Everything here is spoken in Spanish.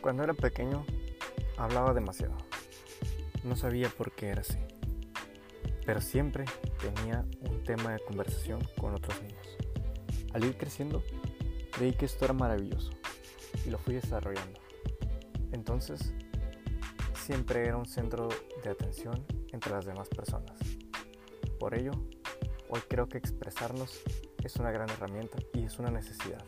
Cuando era pequeño hablaba demasiado. No sabía por qué era así. Pero siempre tenía un tema de conversación con otros niños. Al ir creciendo, creí que esto era maravilloso y lo fui desarrollando. Entonces, siempre era un centro de atención entre las demás personas. Por ello, hoy creo que expresarnos es una gran herramienta y es una necesidad.